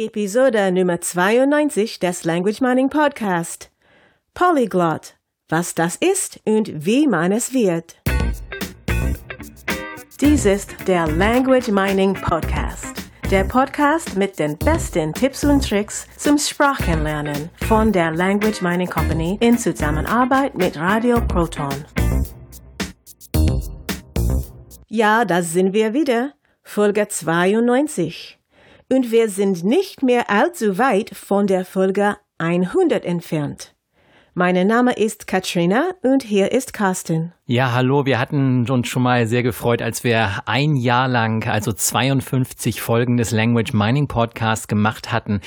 Episode Nummer 92 des Language Mining Podcast. Polyglot. Was das ist und wie man es wird. Dies ist der Language Mining Podcast. Der Podcast mit den besten Tipps und Tricks zum Sprachenlernen von der Language Mining Company in Zusammenarbeit mit Radio Proton. Ja, da sind wir wieder. Folge 92 und wir sind nicht mehr allzu weit von der Folge 100 entfernt. Mein Name ist Katrina und hier ist Carsten. Ja, hallo, wir hatten uns schon mal sehr gefreut, als wir ein Jahr lang, also 52 Folgen des Language Mining Podcasts gemacht hatten.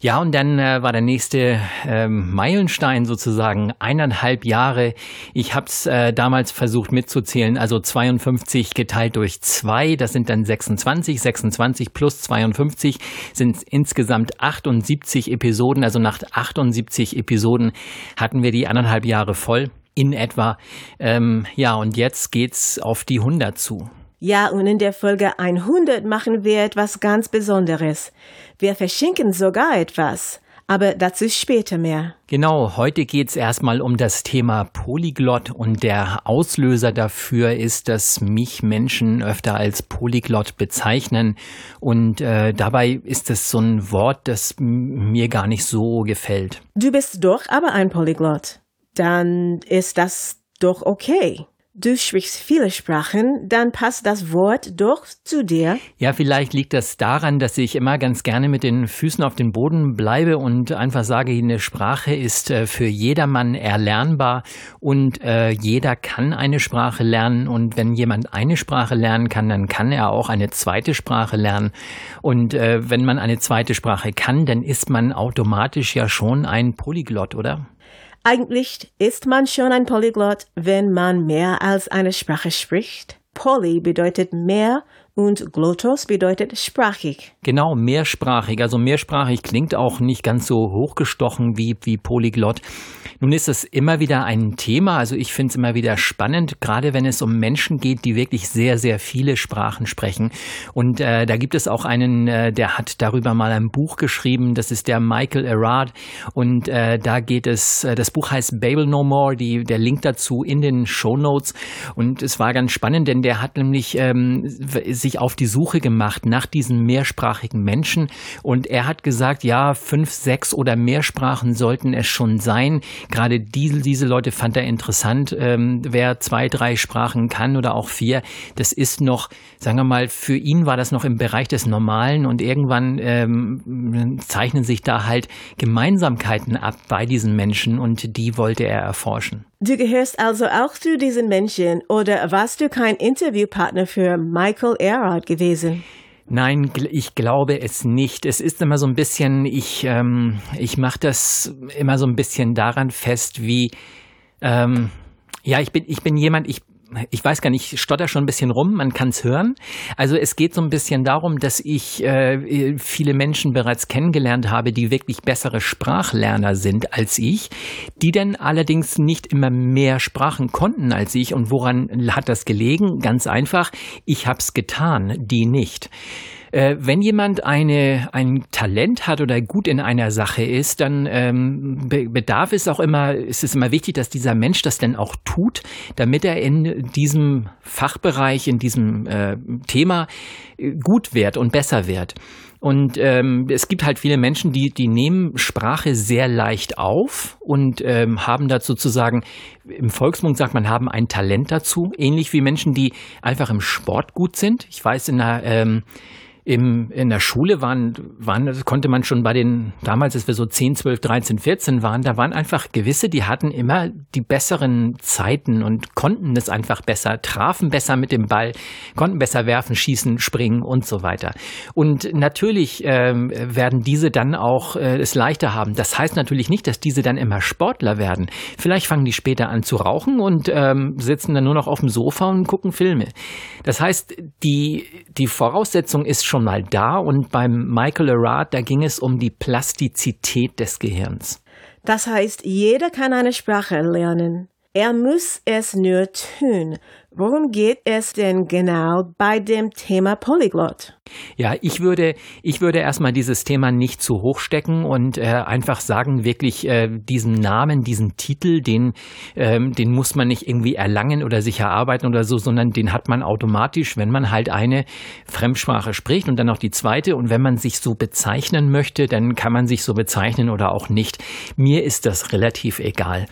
Ja, und dann äh, war der nächste ähm, Meilenstein sozusagen eineinhalb Jahre. Ich habe es äh, damals versucht mitzuzählen, also 52 geteilt durch zwei, das sind dann 26, 26 plus 52 sind insgesamt 78 Episoden. Also nach 78 Episoden hatten wir die eineinhalb Jahre voll in etwa. Ähm, ja, und jetzt geht's auf die 100 zu. Ja, und in der Folge 100 machen wir etwas ganz Besonderes. Wir verschenken sogar etwas. Aber dazu später mehr. Genau, heute geht es erstmal um das Thema Polyglott und der Auslöser dafür ist, dass mich Menschen öfter als Polyglott bezeichnen und äh, dabei ist es so ein Wort, das mir gar nicht so gefällt. Du bist doch aber ein Polyglott. Dann ist das doch okay du sprichst viele Sprachen, dann passt das Wort doch zu dir. Ja, vielleicht liegt das daran, dass ich immer ganz gerne mit den Füßen auf dem Boden bleibe und einfach sage, eine Sprache ist äh, für jedermann erlernbar und äh, jeder kann eine Sprache lernen und wenn jemand eine Sprache lernen kann, dann kann er auch eine zweite Sprache lernen und äh, wenn man eine zweite Sprache kann, dann ist man automatisch ja schon ein Polyglott, oder? Eigentlich ist man schon ein Polyglott, wenn man mehr als eine Sprache spricht. Poly bedeutet mehr und Glottos bedeutet sprachig. Genau, mehrsprachig. Also mehrsprachig klingt auch nicht ganz so hochgestochen wie, wie Polyglott. Nun ist es immer wieder ein Thema. Also ich finde es immer wieder spannend, gerade wenn es um Menschen geht, die wirklich sehr, sehr viele Sprachen sprechen. Und äh, da gibt es auch einen, äh, der hat darüber mal ein Buch geschrieben. Das ist der Michael Erard. Und äh, da geht es, äh, das Buch heißt Babel No More. Die, der Link dazu in den Show Notes. Und es war ganz spannend, denn der hat nämlich ähm, sich auf die Suche gemacht nach diesen mehrsprachigen Menschen und er hat gesagt, ja, fünf, sechs oder mehr Sprachen sollten es schon sein. Gerade diese, diese Leute fand er interessant. Ähm, wer zwei, drei Sprachen kann oder auch vier, das ist noch, sagen wir mal, für ihn war das noch im Bereich des Normalen und irgendwann ähm, zeichnen sich da halt Gemeinsamkeiten ab bei diesen Menschen und die wollte er erforschen. Du gehörst also auch zu diesen Menschen oder warst du kein Interviewpartner für Michael Erard gewesen? Nein, ich glaube es nicht. Es ist immer so ein bisschen, ich, ähm, ich mache das immer so ein bisschen daran fest, wie, ähm, ja, ich bin, ich bin jemand, ich ich weiß gar nicht, ich stotter schon ein bisschen rum, man kann es hören. Also es geht so ein bisschen darum, dass ich äh, viele Menschen bereits kennengelernt habe, die wirklich bessere Sprachlerner sind als ich, die dann allerdings nicht immer mehr Sprachen konnten als ich. Und woran hat das gelegen? Ganz einfach, ich habe es getan, die nicht. Äh, wenn jemand eine, ein Talent hat oder gut in einer Sache ist, dann ähm, bedarf es auch immer, ist es immer wichtig, dass dieser Mensch das dann auch tut, damit er in diesem Fachbereich, in diesem äh, Thema äh, gut wird und besser wird. Und ähm, es gibt halt viele Menschen, die, die nehmen Sprache sehr leicht auf und ähm, haben dazu zu sagen, im Volksmund sagt man, haben ein Talent dazu, ähnlich wie Menschen, die einfach im Sport gut sind. Ich weiß, in einer ähm, im, in der Schule waren, waren, konnte man schon bei den, damals, als wir so 10, 12, 13, 14 waren, da waren einfach gewisse, die hatten immer die besseren Zeiten und konnten es einfach besser, trafen besser mit dem Ball, konnten besser werfen, schießen, springen und so weiter. Und natürlich ähm, werden diese dann auch äh, es leichter haben. Das heißt natürlich nicht, dass diese dann immer Sportler werden. Vielleicht fangen die später an zu rauchen und ähm, sitzen dann nur noch auf dem Sofa und gucken Filme. Das heißt, die, die Voraussetzung ist schon schon mal da und beim Michael Arad, da ging es um die Plastizität des Gehirns. Das heißt, jeder kann eine Sprache lernen. Er muss es nur tun. Worum geht es denn genau bei dem Thema Polyglot? Ja, ich würde, ich würde erstmal dieses Thema nicht zu hoch stecken und äh, einfach sagen, wirklich äh, diesen Namen, diesen Titel, den, ähm, den muss man nicht irgendwie erlangen oder sich erarbeiten oder so, sondern den hat man automatisch, wenn man halt eine Fremdsprache spricht und dann noch die zweite. Und wenn man sich so bezeichnen möchte, dann kann man sich so bezeichnen oder auch nicht. Mir ist das relativ egal.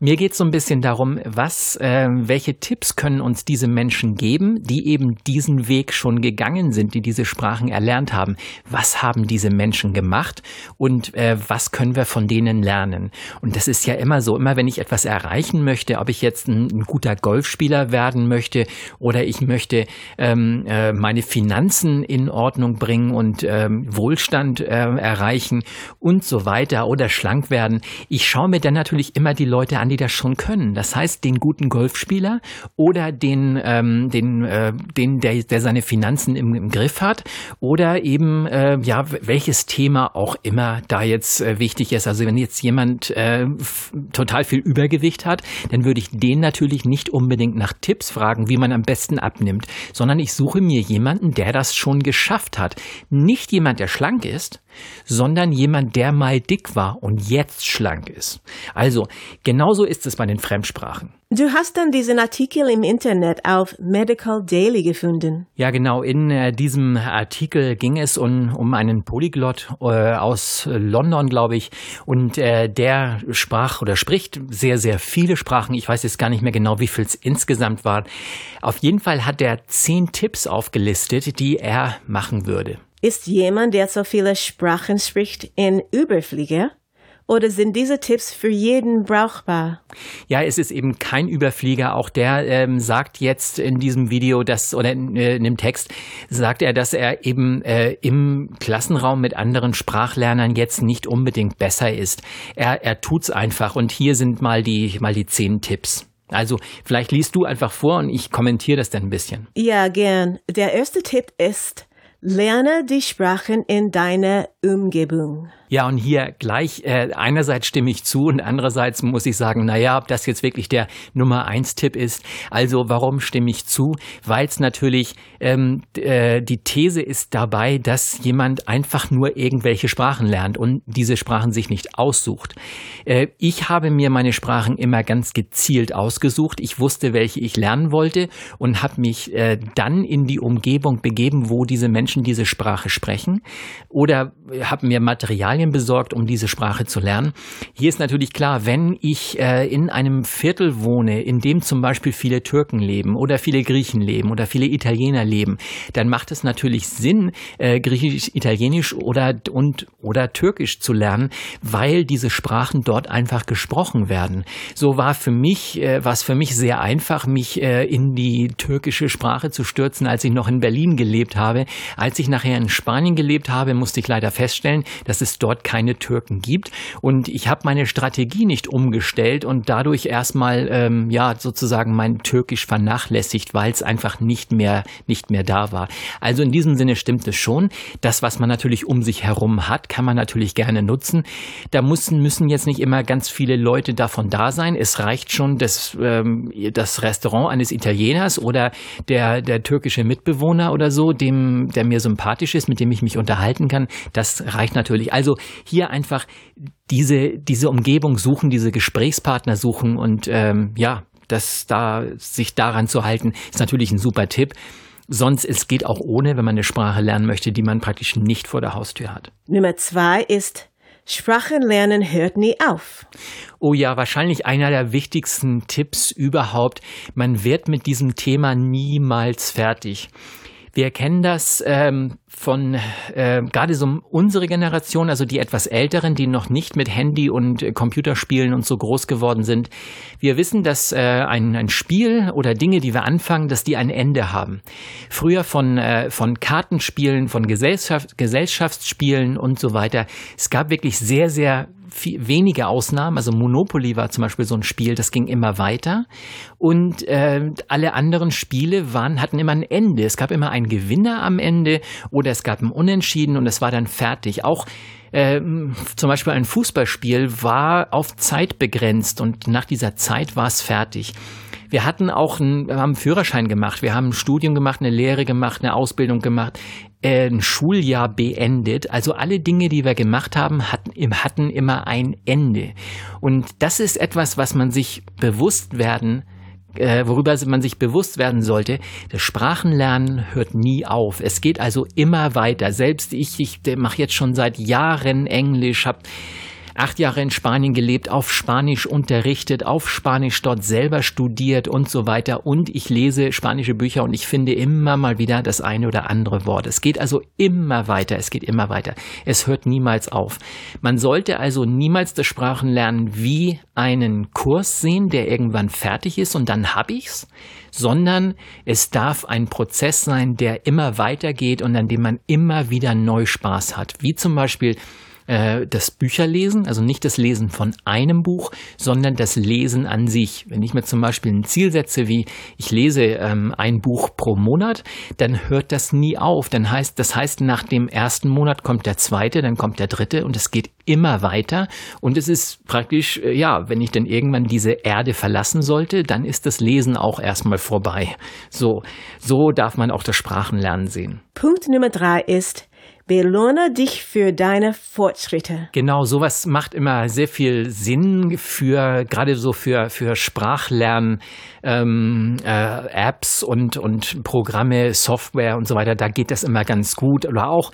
Mir geht es so ein bisschen darum, was, äh, welche Tipps können uns diese Menschen geben, die eben diesen Weg schon gegangen sind, die diese Sprachen erlernt haben. Was haben diese Menschen gemacht und äh, was können wir von denen lernen? Und das ist ja immer so, immer wenn ich etwas erreichen möchte, ob ich jetzt ein, ein guter Golfspieler werden möchte oder ich möchte ähm, äh, meine Finanzen in Ordnung bringen und ähm, Wohlstand äh, erreichen und so weiter oder schlank werden. Ich schaue mir dann natürlich immer die Leute an, die das schon können. Das heißt, den guten Golfspieler oder den, ähm, den, äh, den der, der seine Finanzen im, im Griff hat oder eben, äh, ja, welches Thema auch immer da jetzt äh, wichtig ist. Also wenn jetzt jemand äh, total viel Übergewicht hat, dann würde ich den natürlich nicht unbedingt nach Tipps fragen, wie man am besten abnimmt, sondern ich suche mir jemanden, der das schon geschafft hat. Nicht jemand, der schlank ist, sondern jemand, der mal dick war und jetzt schlank ist. Also, genauso ist es bei den Fremdsprachen. Du hast dann diesen Artikel im Internet auf Medical Daily gefunden. Ja, genau. In äh, diesem Artikel ging es um, um einen Polyglot äh, aus London, glaube ich. Und äh, der sprach oder spricht sehr, sehr viele Sprachen. Ich weiß jetzt gar nicht mehr genau, wie viel es insgesamt war. Auf jeden Fall hat er zehn Tipps aufgelistet, die er machen würde. Ist jemand, der so viele Sprachen spricht, ein Überflieger? Oder sind diese Tipps für jeden brauchbar? Ja, es ist eben kein Überflieger. Auch der ähm, sagt jetzt in diesem Video, dass oder in, äh, in, dem Text sagt er, dass er eben äh, im Klassenraum mit anderen Sprachlernern jetzt nicht unbedingt besser ist. Er, er tut's einfach. Und hier sind mal die mal die zehn Tipps. Also vielleicht liest du einfach vor und ich kommentiere das dann ein bisschen. Ja, gern. Der erste Tipp ist Lerne die Sprachen in deiner Umgebung. Ja, und hier gleich, äh, einerseits stimme ich zu und andererseits muss ich sagen, naja, ob das jetzt wirklich der Nummer eins Tipp ist. Also warum stimme ich zu? Weil es natürlich, ähm, äh, die These ist dabei, dass jemand einfach nur irgendwelche Sprachen lernt und diese Sprachen sich nicht aussucht. Äh, ich habe mir meine Sprachen immer ganz gezielt ausgesucht. Ich wusste, welche ich lernen wollte und habe mich äh, dann in die Umgebung begeben, wo diese Menschen diese Sprache sprechen oder habe mir Material Materialien besorgt, um diese Sprache zu lernen. Hier ist natürlich klar, wenn ich äh, in einem Viertel wohne, in dem zum Beispiel viele Türken leben oder viele Griechen leben oder viele Italiener leben, dann macht es natürlich Sinn, äh, Griechisch, Italienisch oder und oder Türkisch zu lernen, weil diese Sprachen dort einfach gesprochen werden. So war für mich, äh, war es für mich sehr einfach, mich äh, in die türkische Sprache zu stürzen, als ich noch in Berlin gelebt habe. Als ich nachher in Spanien gelebt habe, musste ich leider feststellen, dass es dort dort keine Türken gibt. Und ich habe meine Strategie nicht umgestellt und dadurch erstmal ähm, ja sozusagen mein Türkisch vernachlässigt, weil es einfach nicht mehr nicht mehr da war. Also in diesem Sinne stimmt es schon. Das, was man natürlich um sich herum hat, kann man natürlich gerne nutzen. Da müssen müssen jetzt nicht immer ganz viele Leute davon da sein. Es reicht schon das ähm, das Restaurant eines Italieners oder der der türkische Mitbewohner oder so, dem der mir sympathisch ist, mit dem ich mich unterhalten kann. Das reicht natürlich. Also hier einfach diese, diese Umgebung suchen, diese Gesprächspartner suchen und ähm, ja, das da sich daran zu halten, ist natürlich ein super Tipp. Sonst, es geht auch ohne, wenn man eine Sprache lernen möchte, die man praktisch nicht vor der Haustür hat. Nummer zwei ist Sprachenlernen hört nie auf. Oh ja, wahrscheinlich einer der wichtigsten Tipps überhaupt. Man wird mit diesem Thema niemals fertig. Wir kennen das ähm, von äh, gerade so unsere Generation, also die etwas älteren, die noch nicht mit Handy und äh, Computerspielen und so groß geworden sind. Wir wissen, dass äh, ein, ein Spiel oder Dinge, die wir anfangen, dass die ein Ende haben. Früher von, äh, von Kartenspielen, von Gesellschaft, Gesellschaftsspielen und so weiter. Es gab wirklich sehr, sehr viel, wenige Ausnahmen. Also Monopoly war zum Beispiel so ein Spiel, das ging immer weiter. Und äh, alle anderen Spiele waren, hatten immer ein Ende. Es gab immer einen Gewinner am Ende oder es gab ein Unentschieden und es war dann fertig. Auch ähm, zum Beispiel ein Fußballspiel war auf Zeit begrenzt und nach dieser Zeit war es fertig. Wir hatten auch einen, wir haben einen Führerschein gemacht, wir haben ein Studium gemacht, eine Lehre gemacht, eine Ausbildung gemacht, äh, ein Schuljahr beendet. Also alle Dinge, die wir gemacht haben, hatten, hatten immer ein Ende. Und das ist etwas, was man sich bewusst werden äh, worüber man sich bewusst werden sollte, das Sprachenlernen hört nie auf. Es geht also immer weiter. Selbst ich, ich mache jetzt schon seit Jahren Englisch, habe acht Jahre in Spanien gelebt, auf Spanisch unterrichtet, auf Spanisch dort selber studiert und so weiter. Und ich lese spanische Bücher und ich finde immer mal wieder das eine oder andere Wort. Es geht also immer weiter, es geht immer weiter. Es hört niemals auf. Man sollte also niemals das Sprachenlernen wie einen Kurs sehen, der irgendwann fertig ist und dann hab ich's, sondern es darf ein Prozess sein, der immer weitergeht und an dem man immer wieder neu Spaß hat. Wie zum Beispiel äh, das Bücherlesen, also nicht das Lesen von einem Buch, sondern das Lesen an sich. Wenn ich mir zum Beispiel ein Ziel setze, wie ich lese ähm, ein Buch pro Monat, dann hört das nie auf. Dann heißt, das heißt, nach dem ersten Monat kommt der zweite, dann kommt der dritte und es geht immer weiter. Und es ist praktisch, äh, ja, wenn ich dann irgendwann diese Erde verlassen sollte, dann ist das Lesen auch erstmal vorbei. So, so darf man auch das Sprachenlernen sehen. Punkt Nummer drei ist, Belohne dich für deine Fortschritte. Genau, sowas macht immer sehr viel Sinn für gerade so für für Sprachlern ähm, äh, Apps und und Programme, Software und so weiter. Da geht das immer ganz gut. Oder auch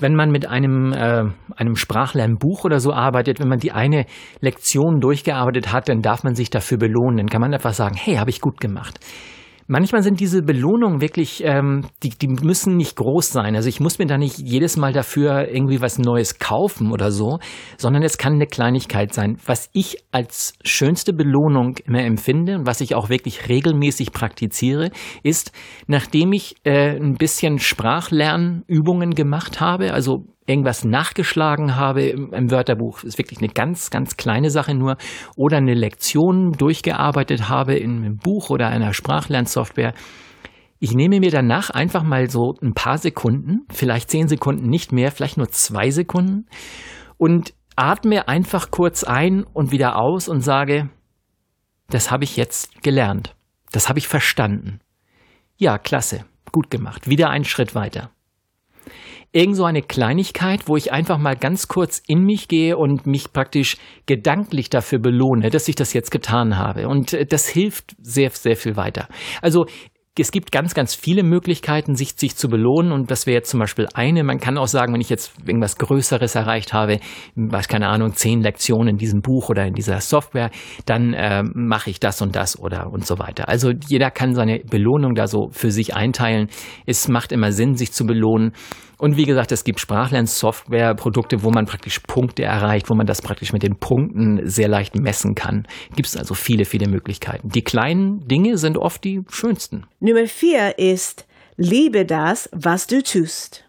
wenn man mit einem, äh, einem Sprachlernbuch oder so arbeitet, wenn man die eine Lektion durchgearbeitet hat, dann darf man sich dafür belohnen. Dann kann man einfach sagen, hey, habe ich gut gemacht. Manchmal sind diese Belohnungen wirklich, ähm, die, die müssen nicht groß sein. Also ich muss mir da nicht jedes Mal dafür irgendwie was Neues kaufen oder so, sondern es kann eine Kleinigkeit sein. Was ich als schönste Belohnung immer empfinde und was ich auch wirklich regelmäßig praktiziere, ist, nachdem ich äh, ein bisschen Sprachlernübungen gemacht habe, also irgendwas nachgeschlagen habe im, im Wörterbuch, ist wirklich eine ganz, ganz kleine Sache nur, oder eine Lektion durchgearbeitet habe in einem Buch oder einer Sprachlernsoftware, ich nehme mir danach einfach mal so ein paar Sekunden, vielleicht zehn Sekunden nicht mehr, vielleicht nur zwei Sekunden und atme einfach kurz ein und wieder aus und sage, das habe ich jetzt gelernt. Das habe ich verstanden. Ja, klasse. Gut gemacht. Wieder einen Schritt weiter irgend so eine Kleinigkeit, wo ich einfach mal ganz kurz in mich gehe und mich praktisch gedanklich dafür belohne, dass ich das jetzt getan habe. Und äh, das hilft sehr, sehr viel weiter. Also es gibt ganz, ganz viele Möglichkeiten, sich, sich zu belohnen. Und das wäre jetzt zum Beispiel eine. Man kann auch sagen, wenn ich jetzt irgendwas Größeres erreicht habe, weiß keine Ahnung, zehn Lektionen in diesem Buch oder in dieser Software, dann äh, mache ich das und das oder und so weiter. Also jeder kann seine Belohnung da so für sich einteilen. Es macht immer Sinn, sich zu belohnen. Und wie gesagt, es gibt Sprachlernsoftware-Produkte, wo man praktisch Punkte erreicht, wo man das praktisch mit den Punkten sehr leicht messen kann. Gibt es also viele, viele Möglichkeiten. Die kleinen Dinge sind oft die schönsten. Nummer vier ist, liebe das, was du tust.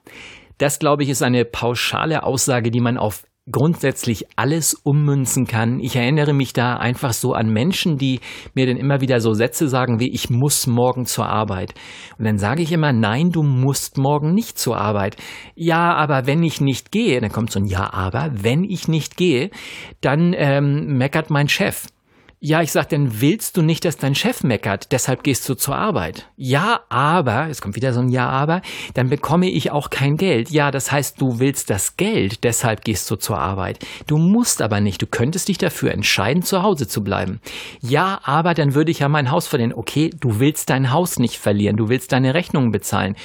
Das, glaube ich, ist eine pauschale Aussage, die man auf grundsätzlich alles ummünzen kann. Ich erinnere mich da einfach so an Menschen, die mir dann immer wieder so Sätze sagen wie ich muss morgen zur Arbeit. Und dann sage ich immer, nein, du musst morgen nicht zur Arbeit. Ja, aber wenn ich nicht gehe, dann kommt so ein Ja, aber wenn ich nicht gehe, dann ähm, meckert mein Chef. Ja, ich sag, dann willst du nicht, dass dein Chef meckert, deshalb gehst du zur Arbeit. Ja, aber, es kommt wieder so ein Ja, aber, dann bekomme ich auch kein Geld. Ja, das heißt, du willst das Geld, deshalb gehst du zur Arbeit. Du musst aber nicht, du könntest dich dafür entscheiden, zu Hause zu bleiben. Ja, aber dann würde ich ja mein Haus verlieren. Okay, du willst dein Haus nicht verlieren, du willst deine Rechnungen bezahlen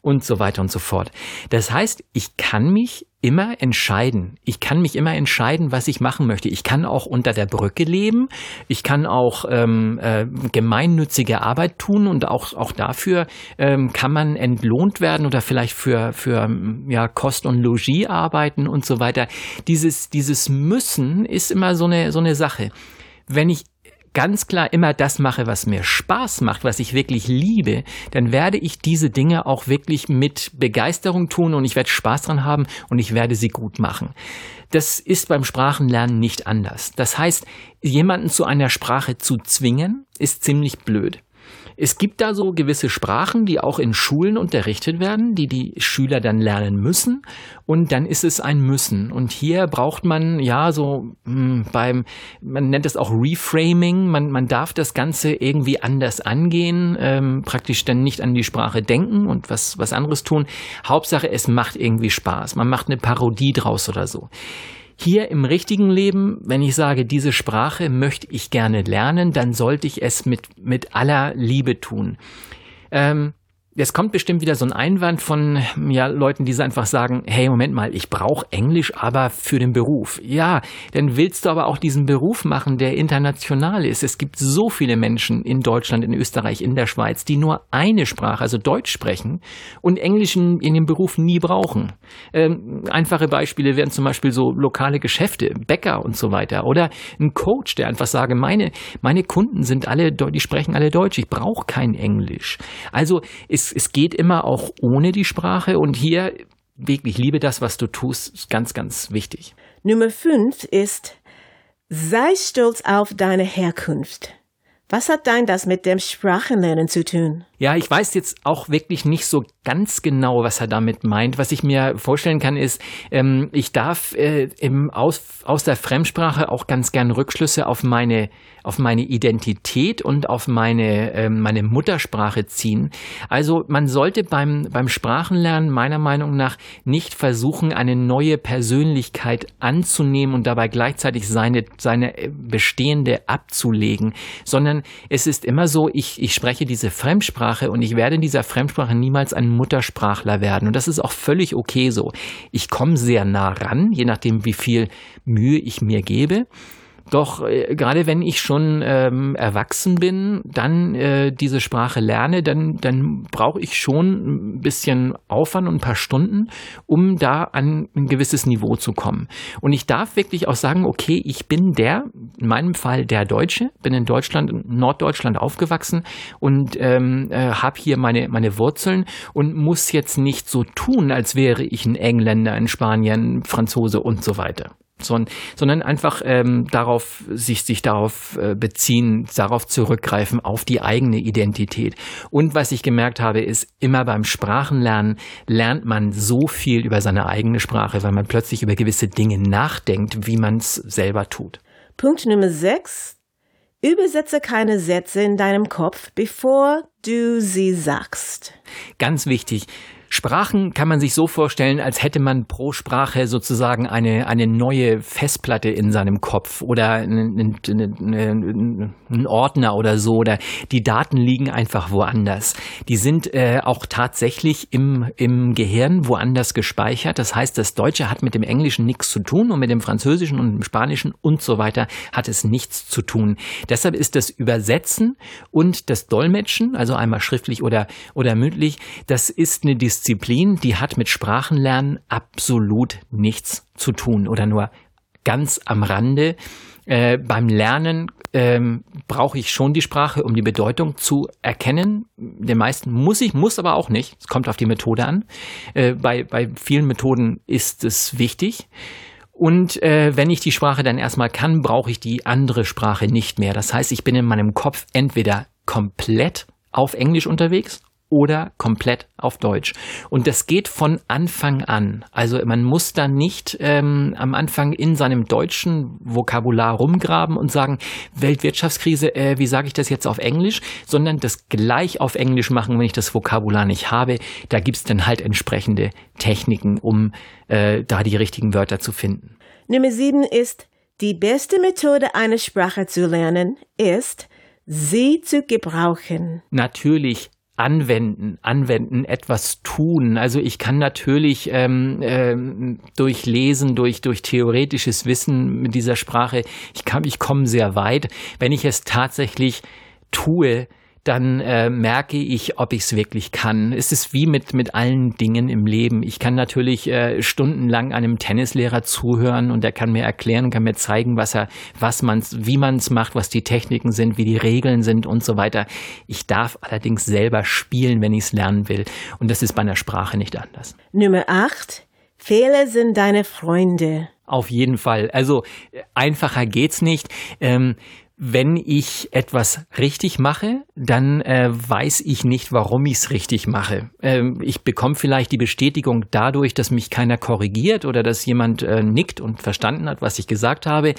und so weiter und so fort. Das heißt, ich kann mich immer entscheiden. Ich kann mich immer entscheiden, was ich machen möchte. Ich kann auch unter der Brücke leben. Ich kann auch ähm, äh, gemeinnützige Arbeit tun und auch auch dafür ähm, kann man entlohnt werden oder vielleicht für für ja Kost und Logis arbeiten und so weiter. Dieses dieses Müssen ist immer so eine so eine Sache. Wenn ich ganz klar immer das mache, was mir Spaß macht, was ich wirklich liebe, dann werde ich diese Dinge auch wirklich mit Begeisterung tun und ich werde Spaß dran haben und ich werde sie gut machen. Das ist beim Sprachenlernen nicht anders. Das heißt, jemanden zu einer Sprache zu zwingen, ist ziemlich blöd. Es gibt da so gewisse Sprachen, die auch in Schulen unterrichtet werden, die die Schüler dann lernen müssen. Und dann ist es ein Müssen. Und hier braucht man ja so mh, hm, beim, man nennt es auch Reframing. Man, man darf das Ganze irgendwie anders angehen, ähm, praktisch dann nicht an die Sprache denken und was, was anderes tun. Hauptsache, es macht irgendwie Spaß. Man macht eine Parodie draus oder so. Hier im richtigen Leben, wenn ich sage, diese Sprache möchte ich gerne lernen, dann sollte ich es mit, mit aller Liebe tun. Ähm, Jetzt kommt bestimmt wieder so ein Einwand von ja, Leuten, die einfach sagen, hey, Moment mal, ich brauche Englisch, aber für den Beruf. Ja, dann willst du aber auch diesen Beruf machen, der international ist. Es gibt so viele Menschen in Deutschland, in Österreich, in der Schweiz, die nur eine Sprache, also Deutsch sprechen und Englisch in, in dem Beruf nie brauchen. Ähm, einfache Beispiele wären zum Beispiel so lokale Geschäfte, Bäcker und so weiter. Oder ein Coach, der einfach sage, meine, meine Kunden sind alle, die sprechen alle Deutsch, ich brauche kein Englisch. Also ist es, geht immer auch ohne die Sprache und hier wirklich liebe das, was du tust, ist ganz, ganz wichtig. Nummer fünf ist, sei stolz auf deine Herkunft. Was hat dein das mit dem Sprachenlernen zu tun? Ja, ich weiß jetzt auch wirklich nicht so ganz genau, was er damit meint. Was ich mir vorstellen kann, ist, ähm, ich darf äh, im, aus, aus der Fremdsprache auch ganz gern Rückschlüsse auf meine auf meine Identität und auf meine, äh, meine Muttersprache ziehen. Also man sollte beim, beim Sprachenlernen meiner Meinung nach nicht versuchen, eine neue Persönlichkeit anzunehmen und dabei gleichzeitig seine, seine bestehende abzulegen, sondern es ist immer so, ich, ich spreche diese Fremdsprache und ich werde in dieser Fremdsprache niemals ein Muttersprachler werden. Und das ist auch völlig okay so. Ich komme sehr nah ran, je nachdem, wie viel Mühe ich mir gebe. Doch äh, gerade wenn ich schon ähm, erwachsen bin, dann äh, diese Sprache lerne, dann, dann brauche ich schon ein bisschen Aufwand und ein paar Stunden, um da an ein gewisses Niveau zu kommen. Und ich darf wirklich auch sagen, okay, ich bin der, in meinem Fall der Deutsche, bin in Deutschland, in Norddeutschland aufgewachsen und ähm, äh, habe hier meine, meine Wurzeln und muss jetzt nicht so tun, als wäre ich ein Engländer, ein Spanier, ein Franzose und so weiter sondern, einfach ähm, darauf sich sich darauf äh, beziehen, darauf zurückgreifen auf die eigene Identität. Und was ich gemerkt habe, ist immer beim Sprachenlernen lernt man so viel über seine eigene Sprache, weil man plötzlich über gewisse Dinge nachdenkt, wie man es selber tut. Punkt Nummer 6. Übersetze keine Sätze in deinem Kopf, bevor du sie sagst. Ganz wichtig. Sprachen kann man sich so vorstellen, als hätte man pro Sprache sozusagen eine, eine neue Festplatte in seinem Kopf oder einen, einen, einen Ordner oder so. Oder die Daten liegen einfach woanders. Die sind äh, auch tatsächlich im, im Gehirn woanders gespeichert. Das heißt, das Deutsche hat mit dem Englischen nichts zu tun und mit dem Französischen und dem Spanischen und so weiter hat es nichts zu tun. Deshalb ist das Übersetzen und das Dolmetschen, also einmal schriftlich oder, oder mündlich, das ist eine Disziplin, Disziplin, die hat mit Sprachenlernen absolut nichts zu tun oder nur ganz am Rande. Äh, beim Lernen ähm, brauche ich schon die Sprache, um die Bedeutung zu erkennen. Den meisten muss ich, muss aber auch nicht. Es kommt auf die Methode an. Äh, bei, bei vielen Methoden ist es wichtig. Und äh, wenn ich die Sprache dann erstmal kann, brauche ich die andere Sprache nicht mehr. Das heißt, ich bin in meinem Kopf entweder komplett auf Englisch unterwegs oder komplett auf Deutsch. Und das geht von Anfang an. Also man muss da nicht ähm, am Anfang in seinem deutschen Vokabular rumgraben und sagen, Weltwirtschaftskrise, äh, wie sage ich das jetzt auf Englisch, sondern das gleich auf Englisch machen, wenn ich das Vokabular nicht habe. Da gibt's dann halt entsprechende Techniken, um äh, da die richtigen Wörter zu finden. Nummer sieben ist, die beste Methode, eine Sprache zu lernen, ist, sie zu gebrauchen. Natürlich anwenden, anwenden, etwas tun. Also ich kann natürlich ähm, ähm, durch Lesen, durch, durch theoretisches Wissen mit dieser Sprache, ich kann, ich komme sehr weit. Wenn ich es tatsächlich tue, dann äh, merke ich, ob ich es wirklich kann. Es ist wie mit, mit allen Dingen im Leben. Ich kann natürlich äh, stundenlang einem Tennislehrer zuhören und der kann mir erklären, kann mir zeigen, was er, was man's, wie man es macht, was die Techniken sind, wie die Regeln sind und so weiter. Ich darf allerdings selber spielen, wenn ich es lernen will. Und das ist bei einer Sprache nicht anders. Nummer 8. Fehler sind deine Freunde. Auf jeden Fall. Also einfacher geht's nicht. Ähm, wenn ich etwas richtig mache, dann äh, weiß ich nicht, warum ich es richtig mache. Ähm, ich bekomme vielleicht die Bestätigung dadurch, dass mich keiner korrigiert oder dass jemand äh, nickt und verstanden hat, was ich gesagt habe.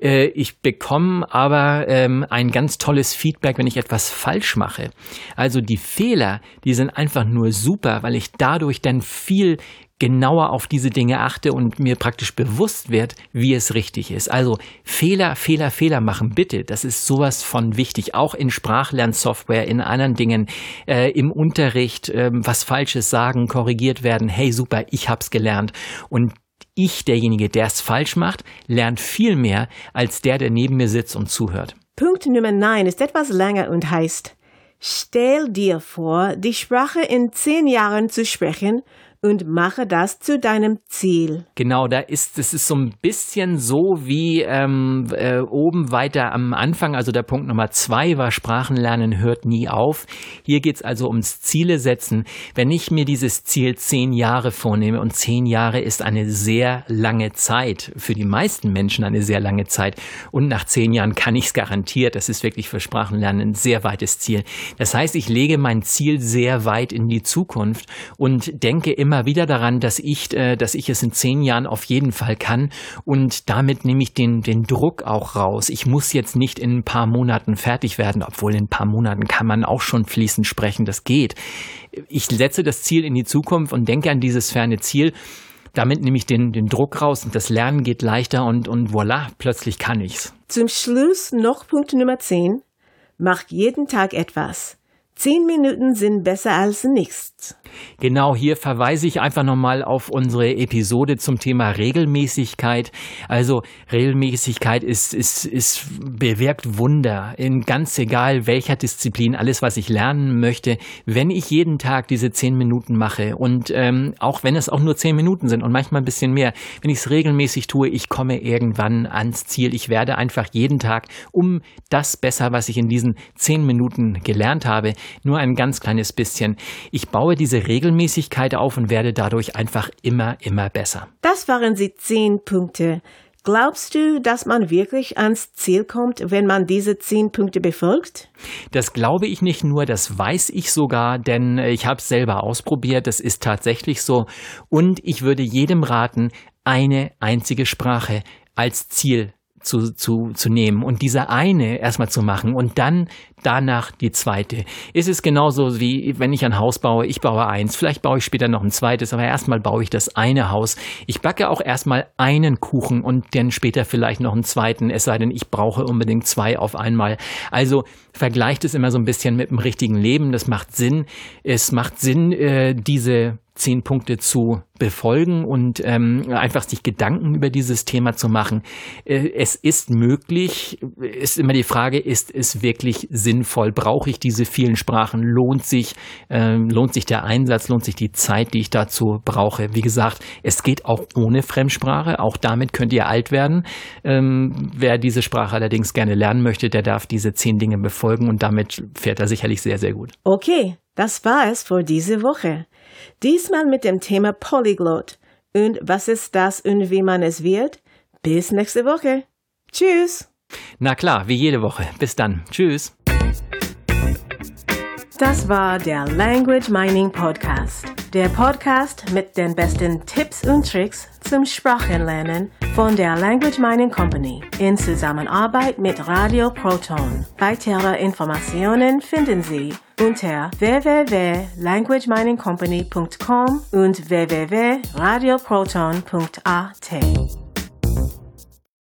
Äh, ich bekomme aber ähm, ein ganz tolles Feedback, wenn ich etwas falsch mache. Also die Fehler, die sind einfach nur super, weil ich dadurch dann viel genauer auf diese Dinge achte und mir praktisch bewusst wird, wie es richtig ist. Also Fehler, Fehler, Fehler machen, bitte. Das ist sowas von wichtig. Auch in Sprachlernsoftware, in anderen Dingen, äh, im Unterricht, äh, was Falsches sagen, korrigiert werden. Hey, super, ich hab's gelernt. Und ich, derjenige, der es falsch macht, lernt viel mehr als der, der neben mir sitzt und zuhört. Punkt Nummer 9 ist etwas länger und heißt, stell dir vor, die Sprache in zehn Jahren zu sprechen und mache das zu deinem Ziel. Genau, da ist es ist so ein bisschen so wie ähm, äh, oben weiter am Anfang, also der Punkt Nummer zwei war Sprachenlernen hört nie auf. Hier geht es also ums Ziele setzen. Wenn ich mir dieses Ziel zehn Jahre vornehme und zehn Jahre ist eine sehr lange Zeit, für die meisten Menschen eine sehr lange Zeit und nach zehn Jahren kann ich es garantiert, das ist wirklich für Sprachenlernen ein sehr weites Ziel. Das heißt, ich lege mein Ziel sehr weit in die Zukunft und denke immer immer wieder daran, dass ich, äh, dass ich es in zehn Jahren auf jeden Fall kann und damit nehme ich den, den Druck auch raus. Ich muss jetzt nicht in ein paar Monaten fertig werden, obwohl in ein paar Monaten kann man auch schon fließend sprechen, das geht. Ich setze das Ziel in die Zukunft und denke an dieses ferne Ziel. Damit nehme ich den, den Druck raus und das Lernen geht leichter und, und voilà, plötzlich kann ich's. Zum Schluss noch Punkt Nummer 10. Mach jeden Tag etwas. Zehn Minuten sind besser als nichts. Genau, hier verweise ich einfach nochmal auf unsere Episode zum Thema Regelmäßigkeit. Also Regelmäßigkeit ist, ist, ist bewirkt Wunder in ganz egal welcher Disziplin, alles was ich lernen möchte. Wenn ich jeden Tag diese zehn Minuten mache und ähm, auch wenn es auch nur zehn Minuten sind und manchmal ein bisschen mehr, wenn ich es regelmäßig tue, ich komme irgendwann ans Ziel. Ich werde einfach jeden Tag um das besser, was ich in diesen zehn Minuten gelernt habe, nur ein ganz kleines bisschen. Ich baue diese Regelmäßigkeit auf und werde dadurch einfach immer, immer besser. Das waren die zehn Punkte. Glaubst du, dass man wirklich ans Ziel kommt, wenn man diese zehn Punkte befolgt? Das glaube ich nicht nur, das weiß ich sogar, denn ich habe es selber ausprobiert, das ist tatsächlich so. Und ich würde jedem raten, eine einzige Sprache als Ziel zu, zu, zu nehmen und diese eine erstmal zu machen und dann danach die zweite. Ist es genauso wie wenn ich ein Haus baue, ich baue eins, vielleicht baue ich später noch ein zweites, aber erstmal baue ich das eine Haus. Ich backe auch erstmal einen Kuchen und dann später vielleicht noch einen zweiten, es sei denn, ich brauche unbedingt zwei auf einmal. Also vergleicht es immer so ein bisschen mit dem richtigen Leben, das macht Sinn. Es macht Sinn, äh, diese zehn Punkte zu befolgen und ähm, einfach sich Gedanken über dieses Thema zu machen. Äh, es ist möglich, ist immer die Frage, ist es wirklich sinnvoll? Brauche ich diese vielen Sprachen? Lohnt sich, äh, lohnt sich der Einsatz? Lohnt sich die Zeit, die ich dazu brauche? Wie gesagt, es geht auch ohne Fremdsprache. Auch damit könnt ihr alt werden. Ähm, wer diese Sprache allerdings gerne lernen möchte, der darf diese zehn Dinge befolgen und damit fährt er sicherlich sehr, sehr gut. Okay, das war es für diese Woche. Diesmal mit dem Thema Polyglot. Und was ist das und wie man es wird? Bis nächste Woche. Tschüss. Na klar, wie jede Woche. Bis dann. Tschüss. Das war der Language Mining Podcast. Der Podcast mit den besten Tipps und Tricks zum Sprachenlernen von der Language Mining Company in Zusammenarbeit mit Radio Proton. Weitere Informationen finden Sie unter www.languageminingcompany.com und www.radioproton.at.